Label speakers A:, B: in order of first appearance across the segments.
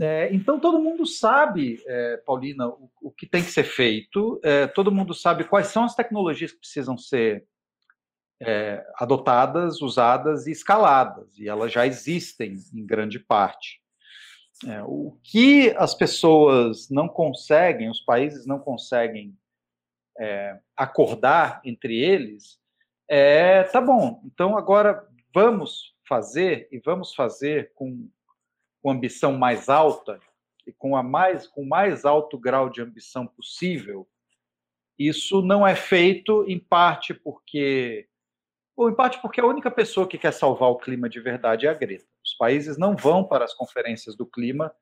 A: É, então todo mundo sabe, é, Paulina, o, o, que tem que ser feito, é, todo mundo sabe quais são as tecnologias que precisam ser é, adotadas, usadas e escaladas, e elas já existem em grande parte. É, o que as pessoas não conseguem, os países não conseguem é, acordar entre eles, é tá bom, então agora vamos fazer e vamos fazer com, com ambição mais alta e com a mais com o mais alto grau de ambição possível. Isso não é feito em parte porque ou em parte porque a única pessoa que quer salvar o clima de verdade é a Greta. Os países não vão para as conferências do clima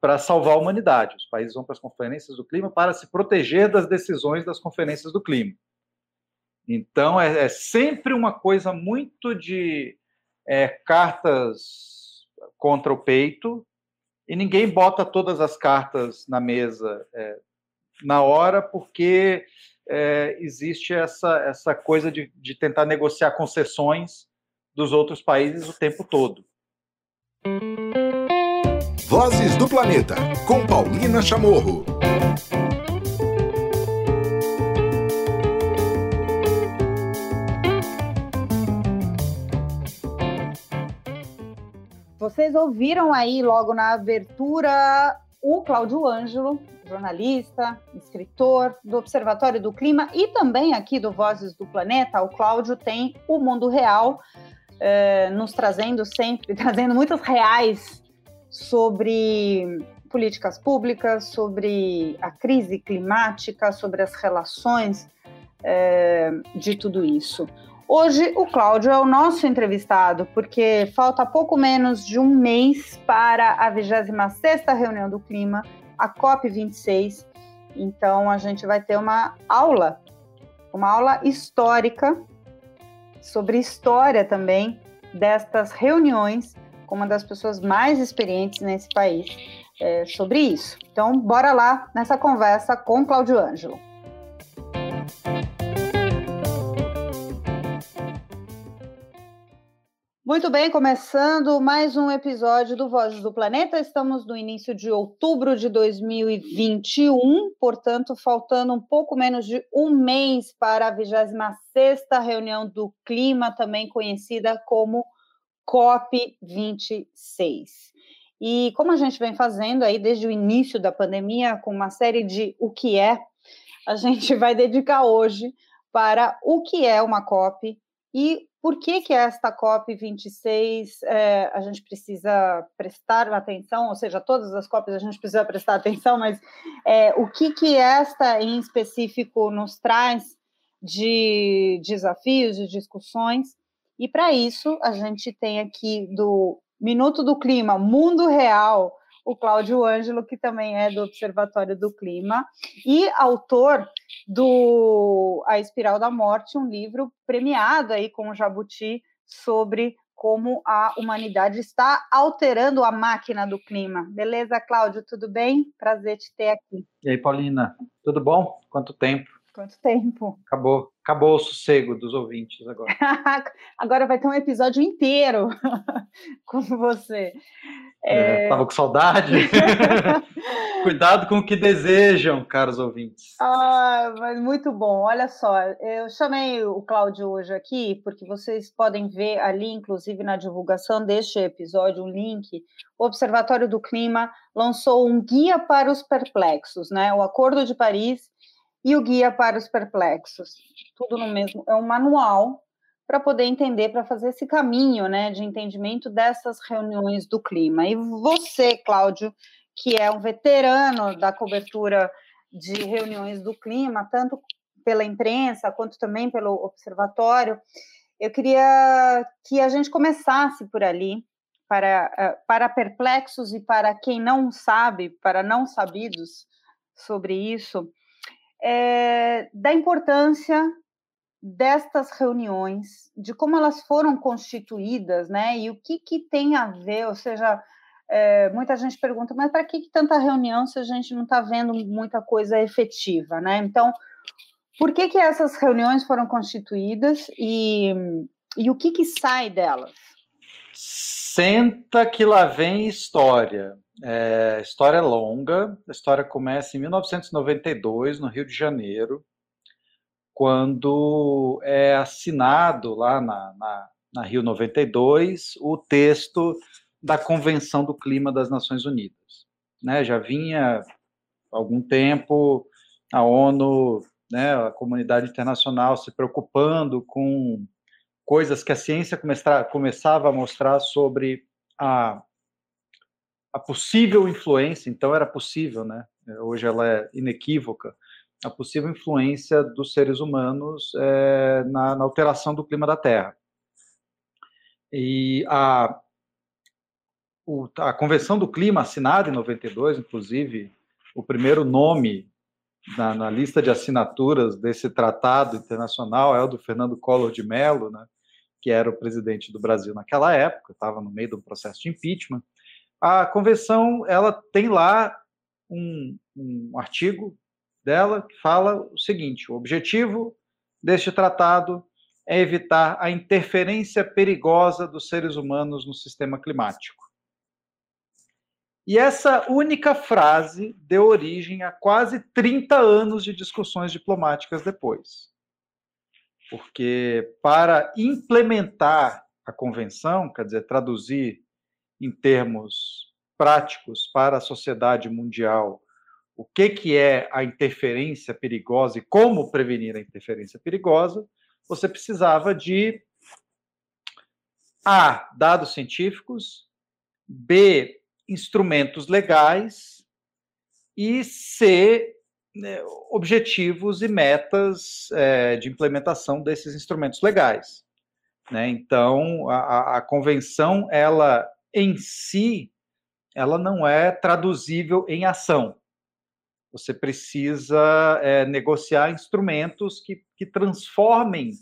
A: para salvar a humanidade. Os países vão para as conferências do clima para se proteger das decisões das conferências do clima. Então, é, é sempre uma coisa muito de é, cartas contra o peito e ninguém bota todas as cartas na mesa é, na hora, porque é, existe essa, essa coisa de, de tentar negociar concessões dos outros países o tempo todo.
B: Vozes do Planeta, com Paulina Chamorro.
C: Vocês ouviram aí logo na abertura o Cláudio Ângelo, jornalista, escritor do Observatório do Clima e também aqui do Vozes do Planeta. O Cláudio tem o mundo real, eh, nos trazendo sempre, trazendo muitos reais sobre políticas públicas, sobre a crise climática, sobre as relações eh, de tudo isso. Hoje o Cláudio é o nosso entrevistado, porque falta pouco menos de um mês para a 26ª reunião do clima, a COP26. Então a gente vai ter uma aula, uma aula histórica sobre história também destas reuniões com uma das pessoas mais experientes nesse país é, sobre isso. Então, bora lá nessa conversa com Cláudio Ângelo. Muito bem, começando mais um episódio do Vozes do Planeta. Estamos no início de outubro de 2021, portanto, faltando um pouco menos de um mês para a 26ª reunião do clima, também conhecida como COP26. E como a gente vem fazendo aí desde o início da pandemia, com uma série de o que é, a gente vai dedicar hoje para o que é uma COP e por que, que esta COP26 é, a gente precisa prestar atenção, ou seja, todas as COPs a gente precisa prestar atenção, mas é, o que, que esta em específico nos traz de desafios, de discussões, e para isso a gente tem aqui do Minuto do Clima, Mundo Real, o Cláudio Ângelo, que também é do Observatório do Clima, e autor do A Espiral da Morte, um livro premiado aí com o Jabuti sobre como a humanidade está alterando a máquina do clima. Beleza, Cláudio? Tudo bem? Prazer te ter aqui.
A: E aí, Paulina? Tudo bom? Quanto tempo?
C: Quanto tempo?
A: Acabou, acabou o sossego dos ouvintes agora.
C: agora vai ter um episódio inteiro com você.
A: É... É, tava com saudade. Cuidado com o que desejam, caros ouvintes.
C: Ah, mas muito bom. Olha só, eu chamei o Cláudio hoje aqui porque vocês podem ver ali, inclusive na divulgação deste episódio, um link. O Observatório do Clima lançou um guia para os perplexos, né? O Acordo de Paris e o Guia para os Perplexos. Tudo no mesmo, é um manual para poder entender, para fazer esse caminho né, de entendimento dessas reuniões do clima. E você, Cláudio, que é um veterano da cobertura de reuniões do clima, tanto pela imprensa quanto também pelo observatório, eu queria que a gente começasse por ali, para, eh, para perplexos e para quem não sabe, para não sabidos sobre isso, é, da importância destas reuniões, de como elas foram constituídas, né? E o que, que tem a ver, ou seja, é, muita gente pergunta, mas para que, que, tanta reunião se a gente não está vendo muita coisa efetiva, né? Então, por que, que essas reuniões foram constituídas e, e o que, que sai delas?
A: Senta que lá vem história. É, história é longa. A história começa em 1992, no Rio de Janeiro, quando é assinado lá na, na, na Rio 92 o texto da Convenção do Clima das Nações Unidas. Né, já vinha algum tempo a ONU, né, a comunidade internacional se preocupando com coisas que a ciência começava a mostrar sobre a, a possível influência, então era possível, né? Hoje ela é inequívoca, a possível influência dos seres humanos é, na, na, alteração do clima da Terra. E a, o, a Convenção do Clima, assinada em 92, inclusive, o primeiro nome na, na, lista de assinaturas desse tratado internacional é o do Fernando Collor de Mello, né, que era o presidente do Brasil naquela época, estava no meio do processo de impeachment. A convenção ela tem lá um, um artigo dela que fala o seguinte: o objetivo deste tratado é evitar a interferência perigosa dos seres humanos no sistema climático. E essa única frase deu origem a quase 30 anos de discussões diplomáticas depois. Porque para implementar a convenção, quer dizer, traduzir em termos práticos para a sociedade mundial o que, que é a interferência perigosa e como prevenir a interferência perigosa, você precisava de A. Dados científicos, B instrumentos legais e C, né, objetivos e metas é, de implementação desses instrumentos legais. Né? Então, a, a, convenção, ela em si, ela não é traduzível em ação. Você precisa é, negociar instrumentos que, que transformem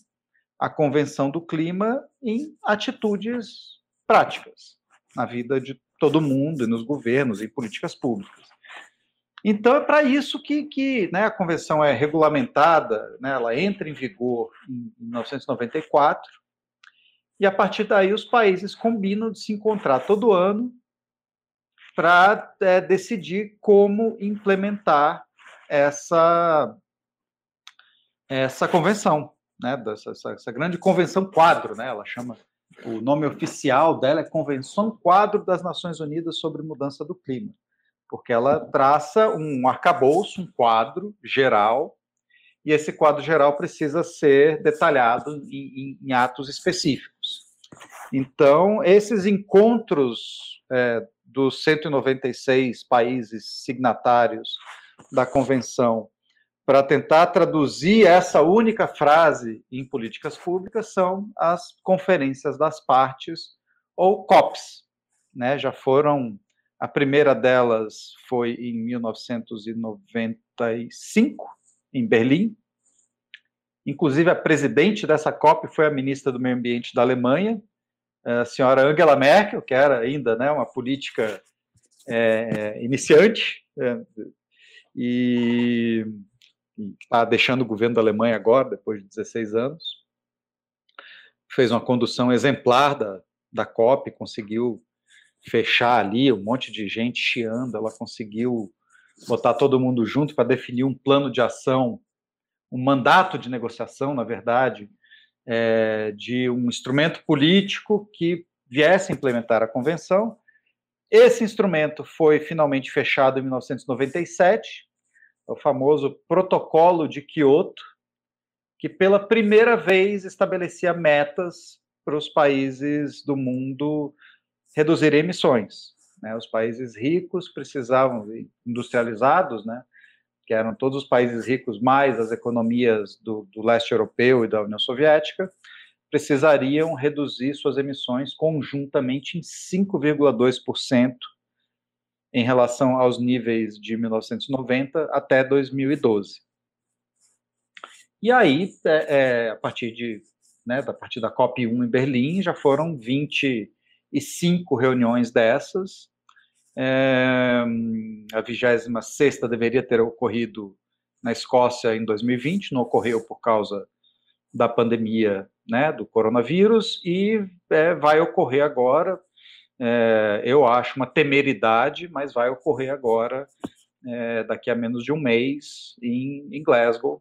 A: a Convenção do Clima em atitudes práticas na vida de todo mundo, e nos governos, e políticas públicas. Então, é para isso que, que né, a convenção é regulamentada, né, ela entra em vigor em 1994, e a partir daí os países combinam de se encontrar todo ano para é, decidir como implementar essa, essa convenção, né, dessa, essa, essa grande convenção quadro, né, ela chama o nome oficial dela é Convenção Quadro das Nações Unidas sobre Mudança do Clima, porque ela traça um arcabouço, um quadro geral, e esse quadro geral precisa ser detalhado em, em, em atos específicos. Então, esses encontros é, dos 196 países signatários da Convenção para tentar traduzir essa única frase em políticas públicas são as conferências das partes ou COPs, né? Já foram a primeira delas foi em 1995 em Berlim. Inclusive a presidente dessa COP foi a ministra do Meio Ambiente da Alemanha, a senhora Angela Merkel, que era ainda né, uma política é, iniciante, é, e está deixando o governo da Alemanha agora, depois de 16 anos. Fez uma condução exemplar da, da COP, conseguiu fechar ali um monte de gente chiando, ela conseguiu botar todo mundo junto para definir um plano de ação, um mandato de negociação, na verdade, é, de um instrumento político que viesse a implementar a convenção. Esse instrumento foi finalmente fechado em 1997, o famoso Protocolo de Quioto, que pela primeira vez estabelecia metas para os países do mundo reduzir emissões. Né? Os países ricos precisavam, industrializados, né? Que eram todos os países ricos mais as economias do, do leste europeu e da União Soviética, precisariam reduzir suas emissões conjuntamente em 5,2% em relação aos níveis de 1990 até 2012. E aí, é, é, a partir de, né, a partir da COP1 em Berlim, já foram 25 reuniões dessas. É, a 26 deveria ter ocorrido na Escócia em 2020, não ocorreu por causa da pandemia né, do coronavírus, e é, vai ocorrer agora é, eu acho uma temeridade, mas vai ocorrer agora, é, daqui a menos de um mês, em, em Glasgow,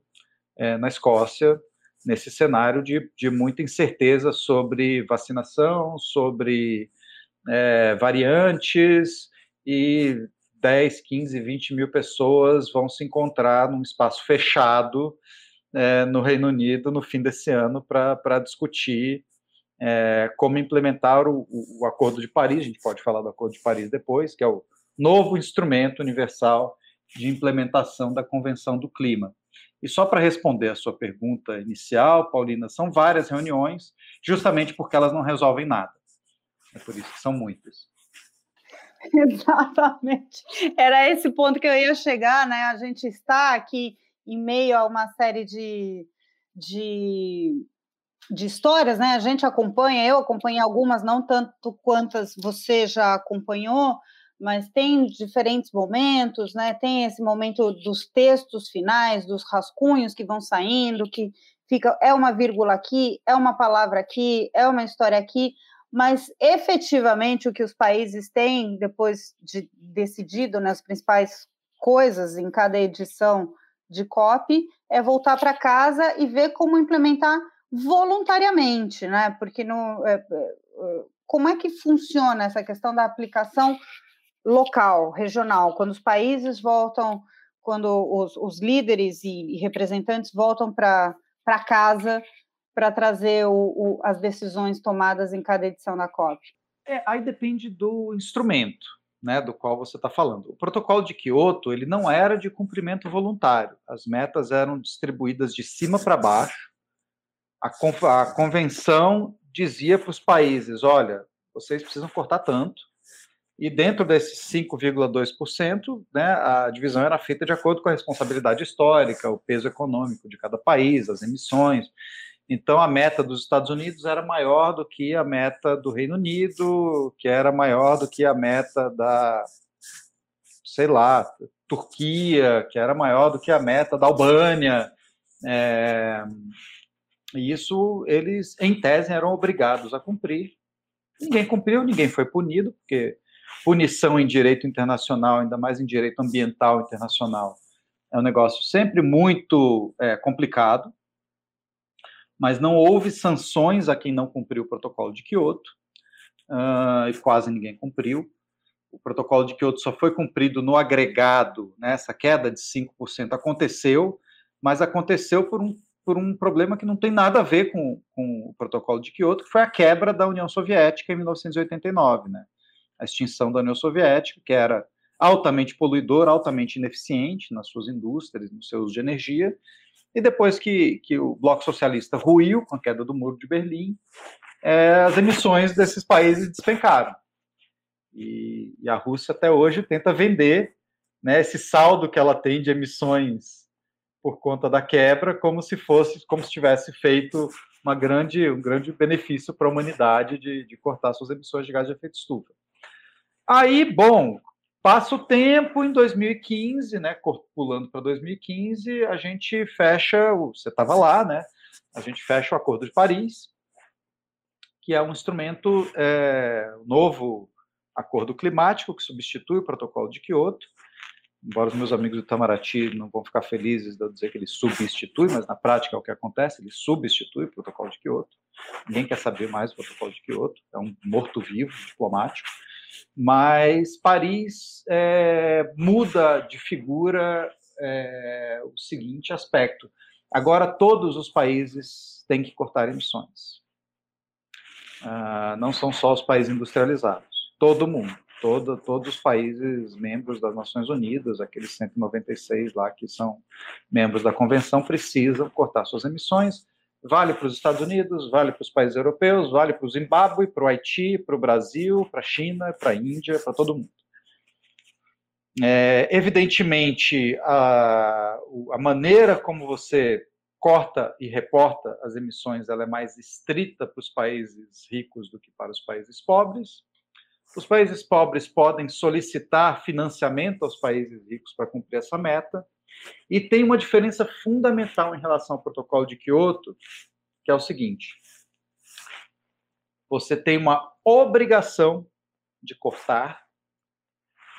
A: é, na Escócia, nesse cenário de, de muita incerteza sobre vacinação, sobre é, variantes e 10, 15, 20 mil pessoas vão se encontrar num espaço fechado é, no Reino Unido no fim desse ano para discutir é, como implementar o, o, Acordo de Paris. A gente pode falar do Acordo de Paris depois, que é o novo instrumento universal de implementação da Convenção do Clima. E só para responder a sua pergunta inicial, Paulina, são várias reuniões, justamente porque elas não resolvem nada. É por isso que são muitas.
C: Exatamente. Era esse ponto que eu ia chegar, né? A gente está aqui em meio a uma série de, de, de histórias, né? A gente acompanha, eu acompanhei algumas, não tanto quantas você já acompanhou, mas tem diferentes momentos, né? Tem esse momento dos textos finais, dos rascunhos que vão saindo, que fica é uma vírgula aqui, é uma palavra aqui, é uma história aqui, mas efetivamente o que os países têm depois de decidido nas né, principais coisas em cada edição de COP é voltar para casa e ver como implementar voluntariamente, né? Porque no, é, é, como é que funciona essa questão da aplicação local, regional, quando os países voltam, quando os, os líderes e, e, representantes voltam para casa para trazer o, o, as decisões tomadas em cada edição da COP?
A: É, aí depende do instrumento né, do qual você está falando. O protocolo de Kyoto ele não era de cumprimento voluntário. As metas eram distribuídas de cima para baixo. A, a convenção dizia para os países: olha, vocês precisam cortar tanto. E dentro desses 5,2%, né, a divisão era feita de acordo com a responsabilidade histórica, o peso econômico de cada país, as emissões. Então, a meta dos Estados Unidos era maior do que a meta do Reino Unido, que era maior do que a meta da, sei lá, Turquia, que era maior do que a meta da Albânia. É, e isso eles, em tese, eram obrigados a cumprir. Ninguém cumpriu, ninguém foi punido, porque punição em direito internacional, ainda mais em direito ambiental internacional, é um negócio sempre muito é, complicado mas não houve sanções a quem não cumpriu o protocolo de Kyoto, uh, e quase ninguém cumpriu. O protocolo de Kyoto só foi cumprido no agregado, né, essa queda de 5% aconteceu, mas aconteceu por um, por um problema que não tem nada a ver com, com o protocolo de Kyoto, que foi a quebra da União Soviética em 1989, né? A extinção da União Soviética, que era altamente poluidora, altamente ineficiente nas suas indústrias, nos seus de energia, e depois que, que o Bloco Socialista ruiu, com a queda do Muro de Berlim, é, as emissões desses países despencaram. E, e, a Rússia até hoje tenta vender né, esse saldo que ela tem de emissões por conta da quebra, como se fosse, como se tivesse feito uma grande, um grande benefício para a humanidade de, de cortar suas emissões de gás de efeito estufa. Aí, bom, Passa o tempo, em 2015, né, pulando para 2015, a gente fecha, você estava lá, né, a gente fecha o Acordo de Paris, que é um instrumento, é, novo acordo climático que substitui o protocolo de Kyoto, embora os meus amigos do Itamaraty não vão ficar felizes de eu dizer que ele substitui, mas na prática é o que acontece, ele substitui o protocolo de Kyoto. Ninguém quer saber mais do protocolo de Kyoto, é um morto-vivo diplomático mas Paris é, muda de figura é, o seguinte aspecto: agora todos os países têm que cortar emissões. Ah, não são só os países industrializados, todo mundo, todo, todos os países membros das Nações Unidas, aqueles 196 lá que são membros da convenção, precisam cortar suas emissões Vale para os Estados Unidos, vale para os países europeus, vale para o Zimbábue, para o Haiti, para o Brasil, para a China, para a Índia, para todo mundo. É, evidentemente, a, a maneira como você corta e reporta as emissões ela é mais estrita para os países ricos do que para os países pobres. Os países pobres podem solicitar financiamento aos países ricos para cumprir essa meta. E tem uma diferença fundamental em relação ao protocolo de Kyoto, que é o seguinte: você tem uma obrigação de cortar,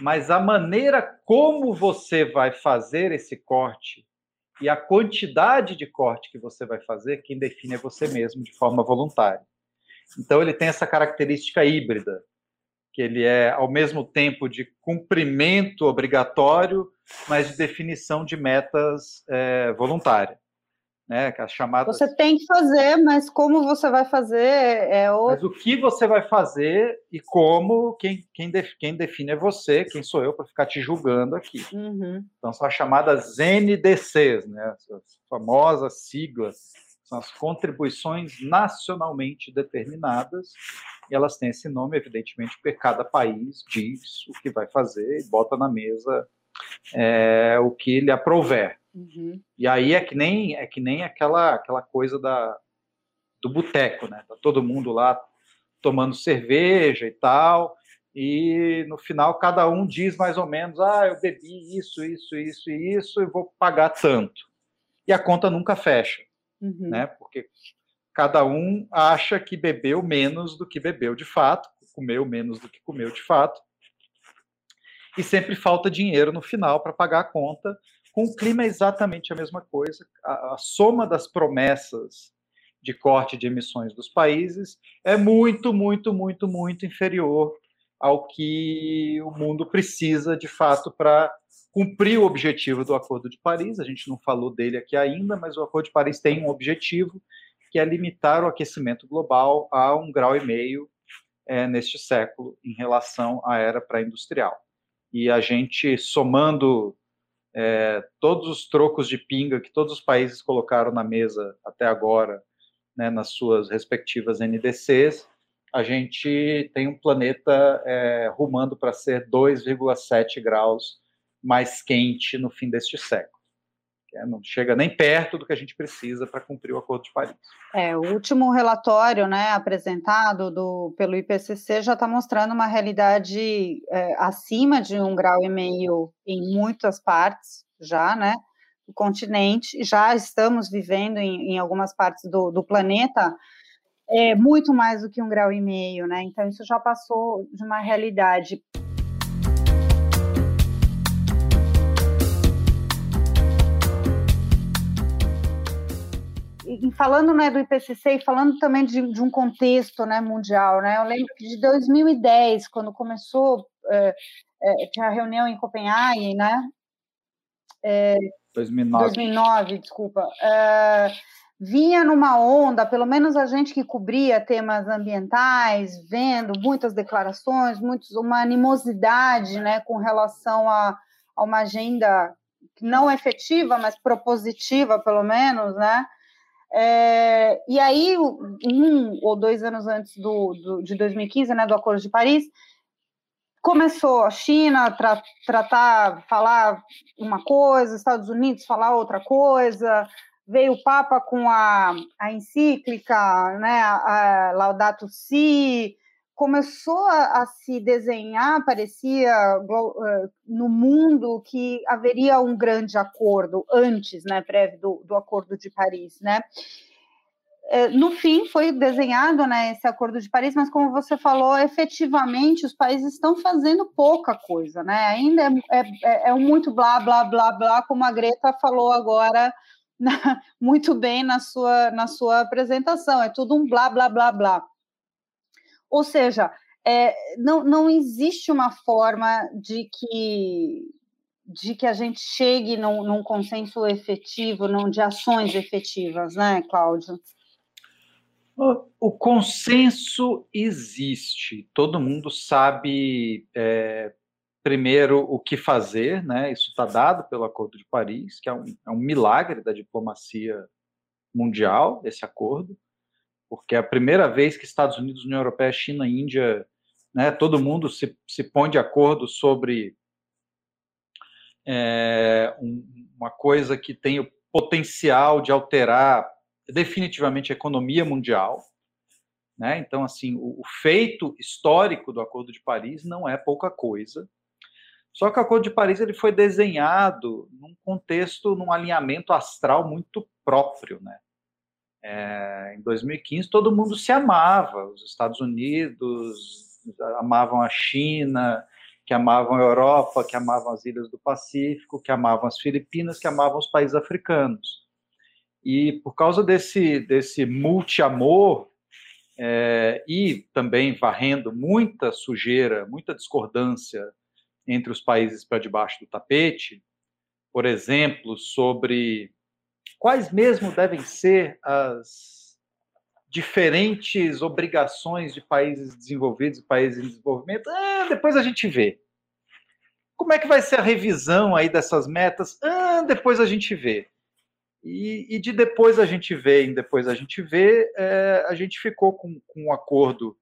A: mas a maneira como você vai fazer esse corte e a quantidade de corte que você vai fazer, quem define é você mesmo de forma voluntária. Então ele tem essa característica híbrida, que ele é ao mesmo tempo de cumprimento obrigatório, mas de definição de metas é, voluntária né? Que as chamadas.
C: Você tem que fazer, mas como você vai fazer é o.
A: Mas o que você vai fazer e como, quem, quem, def... quem define é você, quem sou eu para ficar te julgando aqui.
C: Uhum.
A: Então são as chamadas NDCs, né? As famosas siglas, as contribuições nacionalmente determinadas. E elas têm esse nome, evidentemente, porque cada país diz o que vai fazer e bota na mesa é, o que lhe aprouver.
C: Uhum.
A: E aí é que nem é que nem aquela aquela coisa da do boteco, né? Tá todo mundo lá tomando cerveja e tal, e no final cada um diz mais ou menos: "Ah, eu bebi isso, isso, isso e isso e vou pagar tanto". E a conta nunca fecha,
C: uhum.
A: né? Porque cada um acha que bebeu menos do que bebeu de fato, comeu menos do que comeu de fato. E sempre falta dinheiro no final para pagar a conta, com o clima é exatamente a mesma coisa. A, a soma das promessas de corte de emissões dos países é muito, muito, muito, muito inferior ao que o mundo precisa de fato para cumprir o objetivo do Acordo de Paris. A gente não falou dele aqui ainda, mas o Acordo de Paris tem um objetivo que é limitar o aquecimento global a um grau e meio é, neste século em relação à era pré-industrial. E a gente somando é, todos os trocos de pinga que todos os países colocaram na mesa até agora, né, nas suas respectivas NDCs, a gente tem um planeta é, rumando para ser 2,7 graus mais quente no fim deste século. É, não chega nem perto do que a gente precisa para cumprir o Acordo de Paris.
C: É, o último relatório né, apresentado do, pelo IPCC já está mostrando uma realidade é, acima de um grau e meio em muitas partes, já, né? Do continente, já estamos vivendo em, em algumas partes do, do planeta é, muito mais do que um grau e meio, né? Então, isso já passou de uma realidade e falando né, do IPCC e falando também de, de, um contexto né, mundial, né, eu lembro que de 2010, quando começou é, é, a reunião em Copenhague, né?
A: É, 2009.
C: 2009, desculpa. É, vinha numa onda, pelo menos a gente que cobria temas ambientais, vendo muitas declarações, muitos, uma animosidade né, com relação a, a uma agenda não efetiva, mas propositiva, pelo menos, né? É, e aí, um ou dois anos antes do, do, de 2015, né, do Acordo de Paris, começou a China tra tratar, falar uma coisa, Estados Unidos falar outra coisa, veio o Papa com a, a encíclica, né, a, Laudato Si, começou a, a, se desenhar, parecia uh, no mundo que haveria um grande acordo antes, né, prévio do, do Acordo de Paris, né? É, no fim, foi desenhado né, esse Acordo de Paris, mas como você falou, efetivamente os países estão fazendo pouca coisa, né? Ainda é, é, é muito blá, blá, blá, blá, como a Greta falou agora na, muito bem na sua, na sua apresentação. É tudo um blá, blá, blá, blá. Ou seja, é, não, não existe uma forma de que de que a gente chegue num, num consenso efetivo, num, de ações efetivas, né, Cláudio?
A: O, consenso existe, todo mundo sabe é, primeiro o que fazer, né? Isso está dado pelo Acordo de Paris, que é um, é um milagre da diplomacia mundial, esse acordo porque é a primeira vez que Estados Unidos, União Europeia, China, Índia, né, todo mundo se, se põe de acordo sobre é, um, uma coisa que tem o potencial de alterar definitivamente a economia mundial. Né? Então, assim, o, o feito histórico do Acordo de Paris não é pouca coisa. Só que o Acordo de Paris ele foi desenhado num contexto, num alinhamento astral muito próprio, né? É, em 2015, todo mundo se amava, os Estados Unidos, amavam a China, que amavam a Europa, que amavam as ilhas do Pacífico, que amavam as Filipinas, que amavam os países africanos. E por causa desse, desse multi-amor, é, e também varrendo muita sujeira, muita discordância entre os países para debaixo do tapete, por exemplo, sobre quais mesmo devem ser as diferentes obrigações de países desenvolvidos e países em desenvolvimento, ah, depois a gente vê. Como é que vai ser a revisão aí dessas metas? Ah, depois a gente vê. E, e, de depois a gente vê, em depois a gente vê, é, a gente ficou com, com, um acordo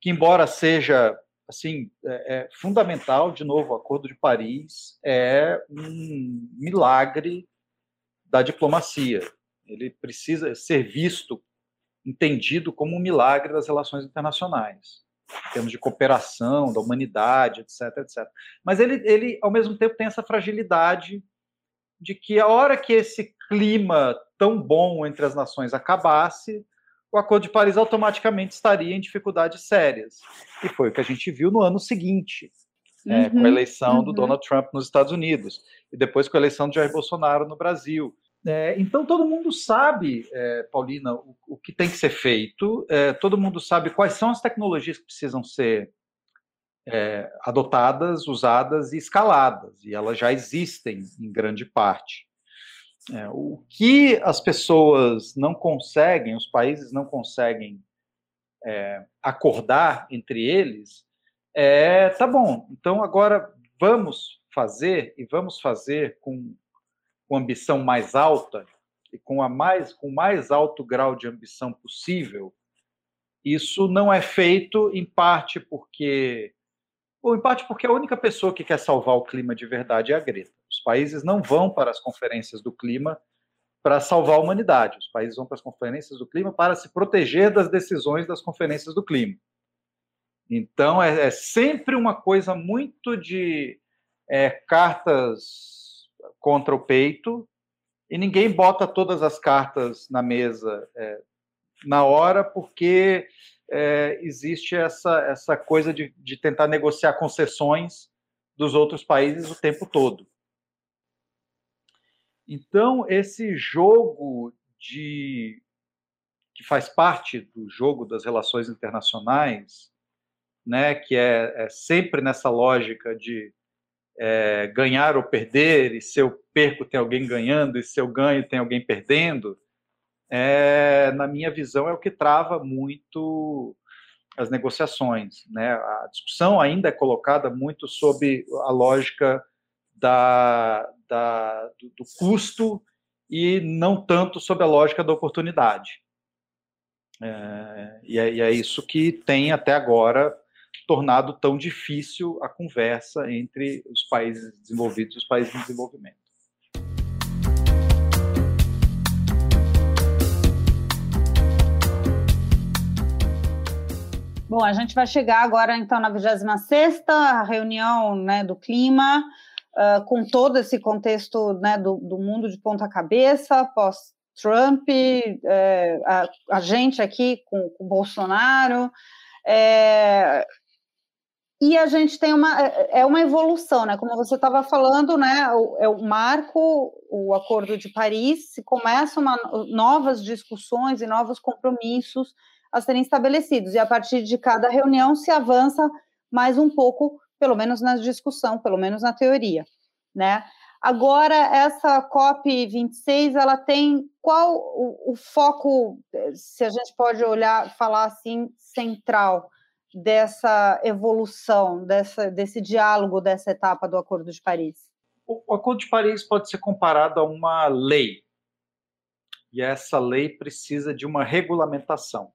A: que, embora seja assim é, é fundamental, de novo, o Acordo de Paris é um milagre da diplomacia. Ele precisa ser visto, entendido como um milagre das relações internacionais, em termos de cooperação, da humanidade, etc, etc. Mas ele, ele ao mesmo tempo, tem essa fragilidade de que a hora que esse clima tão bom entre as nações acabasse, o Acordo de Paris automaticamente estaria em dificuldades sérias. E foi o que a gente viu no ano seguinte, uhum, é, com a uhum, eleição uhum. do Donald Trump nos Estados Unidos, e depois com a eleição de Jair Bolsonaro no Brasil. É, então todo mundo sabe, é, Paulina, o, o, que tem que ser feito, é, todo mundo sabe quais são as tecnologias que precisam ser é, adotadas, usadas e escaladas, e elas já existem em grande parte. É, o que as pessoas não conseguem, os países não conseguem é, acordar entre eles, é tá bom. Então agora vamos fazer e vamos fazer com, com ambição mais alta e com a mais com o mais alto grau de ambição possível. Isso não é feito em parte porque ou em parte porque a única pessoa que quer salvar o clima de verdade é a Greta. Os países não vão para as conferências do clima para salvar a humanidade. Os países vão para as conferências do clima para se proteger das decisões das conferências do clima. Então, é, é sempre uma coisa muito de é, cartas contra o peito, e ninguém bota todas as cartas na mesa é, na hora, porque é, existe essa, essa coisa de, de tentar negociar concessões dos outros países o tempo todo. Então, esse jogo de que faz parte do jogo das relações internacionais, né, que é, é sempre nessa lógica de é, ganhar ou perder, e se eu perco tem alguém ganhando, e se eu ganho tem alguém perdendo, é, na minha visão, é o que trava muito as negociações. Né? A discussão ainda é colocada muito sob a lógica da, da, do, do custo e não tanto sob a lógica da oportunidade. É, e, é, e, é, isso que tem até agora tornado tão difícil a conversa entre os países desenvolvidos e os países em desenvolvimento.
C: Bom, a gente vai chegar agora, então, na 26ª reunião né, do clima, uh, com todo esse contexto né, do, do mundo de ponta cabeça, pós-Trump, é, a, a, gente aqui com o Bolsonaro, é, e a gente tem uma é, é uma evolução, né? Como você estava falando, né? O, é o marco, o Acordo de Paris, se começam novas discussões e novos compromissos a serem estabelecidos. E a partir de cada reunião se avança mais um pouco, pelo menos na discussão, pelo menos na teoria, né? Agora, essa COP26, ela tem qual o, o, foco, se a gente pode olhar, falar assim, central dessa evolução, dessa, desse diálogo, dessa etapa do Acordo de Paris?
A: O Acordo de Paris pode ser comparado a uma lei, e essa lei precisa de uma regulamentação.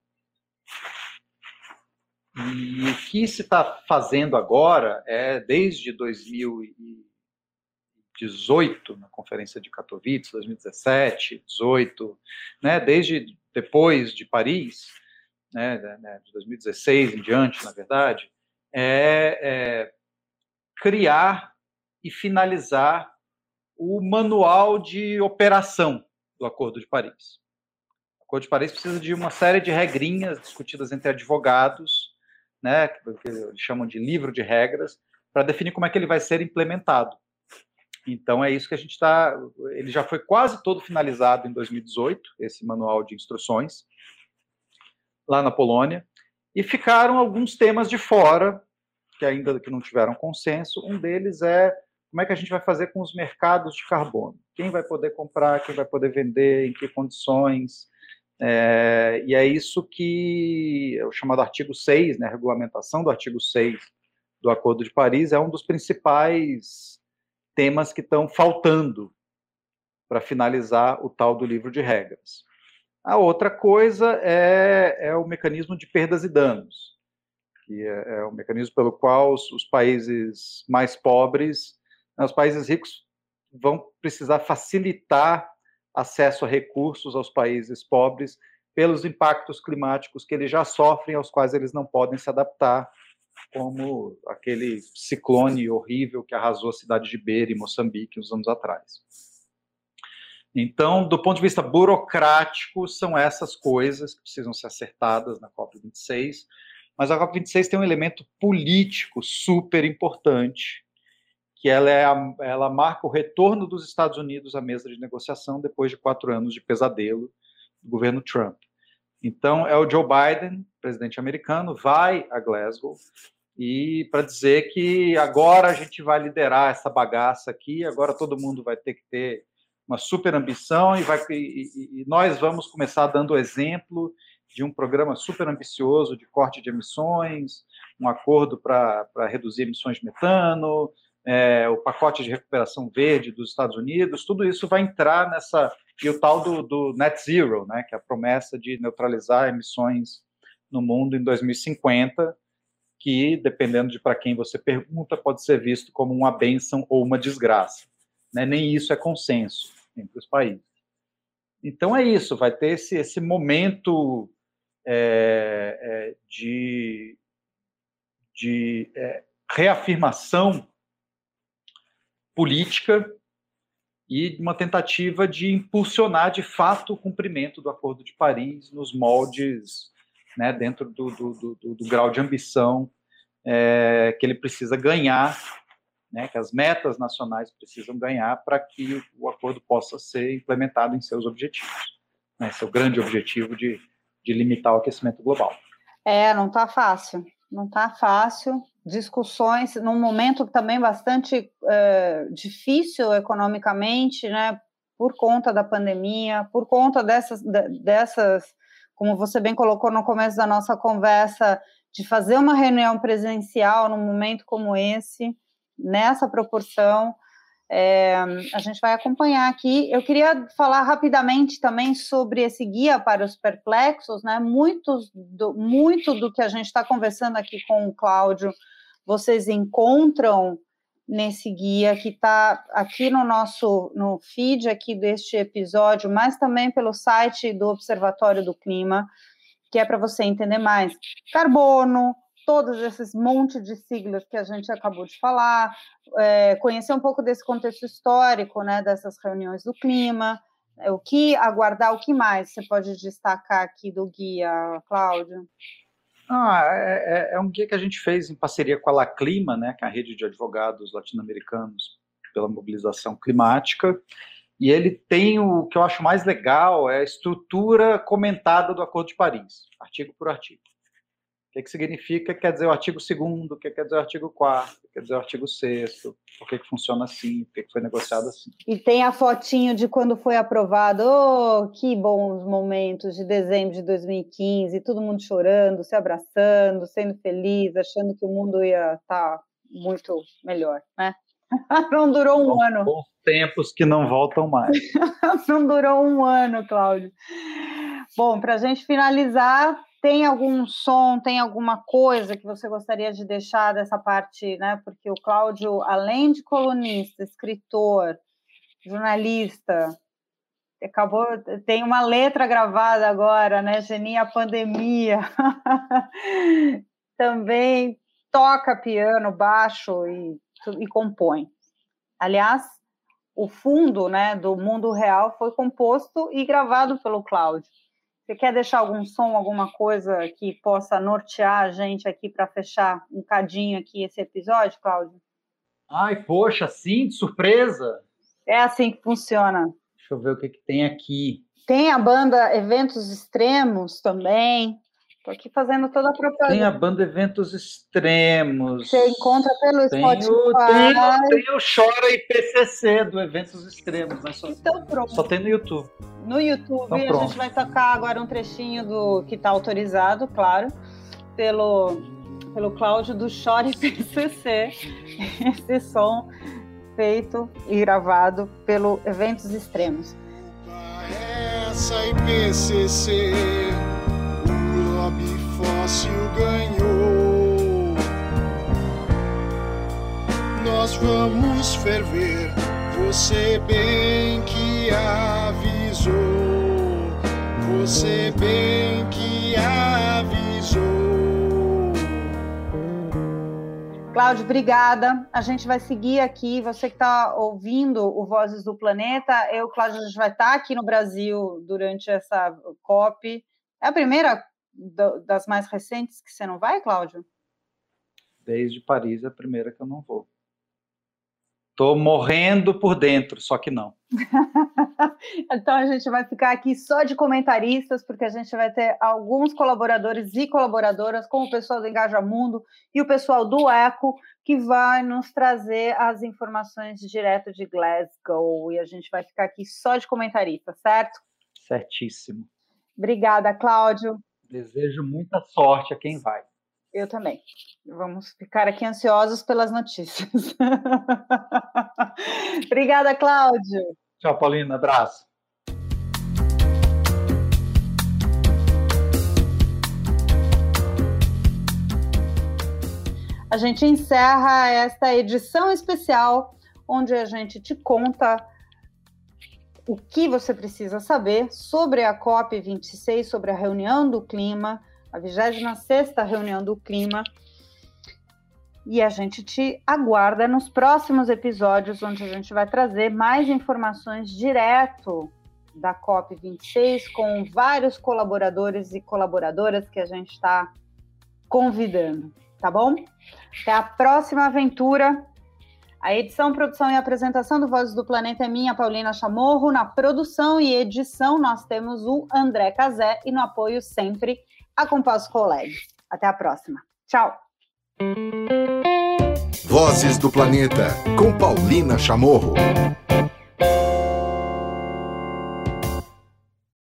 A: E o que se está fazendo agora é, desde 2018, na Conferência de Katowice, 2017, 18, né, desde depois de Paris, né, né, de 2016 em diante, na verdade, é, é criar e finalizar o manual de operação do Acordo de Paris. O Código de Paris precisa de uma série de regrinhas discutidas entre advogados né, que eles chamam de livro de regras, para definir como é que ele vai ser implementado. Então é isso que a gente está. Ele já foi quase todo finalizado em 2018, esse manual de instruções, lá na Polônia, e ficaram alguns temas de fora que ainda que não tiveram consenso. Um deles é como é que a gente vai fazer com os mercados de carbono? Quem vai poder comprar, quem vai poder vender, em que condições? É, e é isso que é o chamado artigo 6, né, a regulamentação do artigo 6 do Acordo de Paris, é um dos principais temas que estão faltando para finalizar o tal do livro de regras. A outra coisa é, é o mecanismo de perdas e danos, que é, é o mecanismo pelo qual os, os países mais pobres, né, os países ricos vão precisar facilitar acesso a recursos aos países pobres pelos impactos climáticos que eles já sofrem, aos quais eles não podem se adaptar, como aquele ciclone horrível que arrasou a cidade de Beira, em Moçambique, uns anos atrás. Então, do ponto de vista burocrático, são essas coisas que precisam ser acertadas na COP26, mas a COP26 tem um elemento político super importante, que ela, é a, ela marca o retorno dos Estados Unidos à mesa de negociação depois de quatro anos de pesadelo do governo Trump. Então, é o Joe Biden, presidente americano, vai a Glasgow e para dizer que agora a gente vai liderar essa bagaça aqui, agora todo mundo vai ter que ter uma super ambição e, vai, e, e nós vamos começar dando exemplo de um programa super ambicioso de corte de emissões, um acordo para reduzir emissões de metano, é, o pacote de recuperação verde dos Estados Unidos, tudo isso vai entrar nessa. E o tal do, do net zero, né, que é a promessa de neutralizar emissões no mundo em 2050, que, dependendo de para quem você pergunta, pode ser visto como uma benção ou uma desgraça. Né? Nem isso é consenso entre os países. Então é isso, vai ter esse, esse momento é, é, de, de é, reafirmação política e uma tentativa de impulsionar de fato o cumprimento do Acordo de Paris nos moldes, né, dentro do, do, do, do grau de ambição é, que ele precisa ganhar, né, que as metas nacionais precisam ganhar para que o acordo possa ser implementado em seus objetivos, né, seu grande objetivo de, de limitar o aquecimento global.
C: É, não está fácil, não está fácil discussões num momento também bastante uh, difícil economicamente, né, por conta da pandemia, por conta dessas, dessas, como você bem colocou no começo da nossa conversa, de fazer uma reunião presencial num momento como esse, nessa proporção, é, a gente vai acompanhar aqui. Eu queria falar rapidamente também sobre esse guia para os perplexos, né? Muitos do, muito do que a gente está conversando aqui com o Cláudio vocês encontram nesse guia que está aqui no nosso no feed aqui deste episódio, mas também pelo site do Observatório do Clima, que é para você entender mais carbono, todos esses monte de siglas que a gente acabou de falar, é, conhecer um pouco desse contexto histórico, né, dessas reuniões do clima, é, o que aguardar, o que mais você pode destacar aqui do guia, Cláudio?
A: Ah, é, é, é, um guia que a gente fez em parceria com a La Clima, né, que é a rede de advogados latino-americanos pela mobilização climática. E ele tem o que eu acho mais legal é a estrutura comentada do Acordo de Paris, artigo por artigo que, que significa, quer dizer o artigo 2 o que quer dizer o artigo 4 quer dizer o artigo 6 por que, que funciona assim, por que, que foi negociado assim.
C: E tem a fotinho de quando foi aprovado, oh, que bons momentos de dezembro de 2015, todo mundo chorando, se abraçando, sendo feliz, achando que o mundo ia estar tá muito melhor, né? não durou um
A: bons,
C: ano.
A: Bons tempos que não voltam mais.
C: não durou um ano, Cláudio. Bom, para a gente finalizar, tem algum som, tem alguma coisa que você gostaria de deixar dessa parte, né? Porque o Cláudio, além de colunista, escritor, jornalista, acabou tem uma letra gravada agora, né? Genia a pandemia. Também toca piano, baixo e, e compõe. Aliás, o fundo, né, do mundo real foi composto e gravado pelo Cláudio. Você quer deixar algum som, alguma coisa que possa nortear a gente aqui para fechar um cadinho aqui esse episódio, Cláudio?
A: Ai, poxa, sim, de surpresa.
C: É assim que funciona.
A: Deixa eu ver o que, que tem aqui.
C: Tem a banda Eventos Extremos também. Estou aqui fazendo toda a propaganda.
A: Tem a banda Eventos Extremos.
C: Você encontra pelo
A: tem
C: Spotify.
A: O, tem, o, tem o Chora IPCC do Eventos Extremos. Né? Só,
C: então pronto.
A: Só tem no YouTube.
C: No YouTube
A: então,
C: a gente vai tocar agora um trechinho do que está autorizado, claro, pelo, pelo Cláudio do Chora IPCC. Esse som feito e gravado pelo Eventos Extremos.
D: Essa IPCC, lobby fóssil ganhou. Nós vamos ferver, você bem que avisou. Você bem que avisou.
C: Cláudio, obrigada. A gente vai seguir aqui. Você que está ouvindo o Vozes do Planeta, eu, Cláudio, a gente vai estar tá aqui no Brasil durante essa COP. É a primeira das mais recentes que você não vai, Cláudio?
A: Desde Paris é a primeira que eu não vou. Tô morrendo por dentro, só que não.
C: então a gente vai ficar aqui só de comentaristas, porque a gente vai ter alguns colaboradores e colaboradoras, como o pessoal do Engaja Mundo e o pessoal do Eco, que vai nos trazer as informações direto de Glasgow. E a gente vai ficar aqui só de comentarista, certo?
A: Certíssimo.
C: Obrigada, Cláudio.
A: Desejo muita sorte a quem vai.
C: Eu também. Vamos ficar aqui ansiosos pelas notícias. Obrigada, Cláudio.
A: Tchau, Paulina. Abraço.
C: A gente encerra esta edição especial onde a gente te conta o que você precisa saber sobre a COP26, sobre a reunião do clima a 26 reunião do clima. E a gente te aguarda nos próximos episódios, onde a gente vai trazer mais informações direto da COP26, com vários colaboradores e colaboradoras que a gente está convidando, tá bom? Até a próxima aventura. A edição, produção e apresentação do Vozes do Planeta é minha, Paulina Chamorro. Na produção e edição, nós temos o André Cazé e no apoio sempre a Compasso Colegas. Até a próxima. Tchau.
B: Vozes do Planeta, com Paulina Chamorro.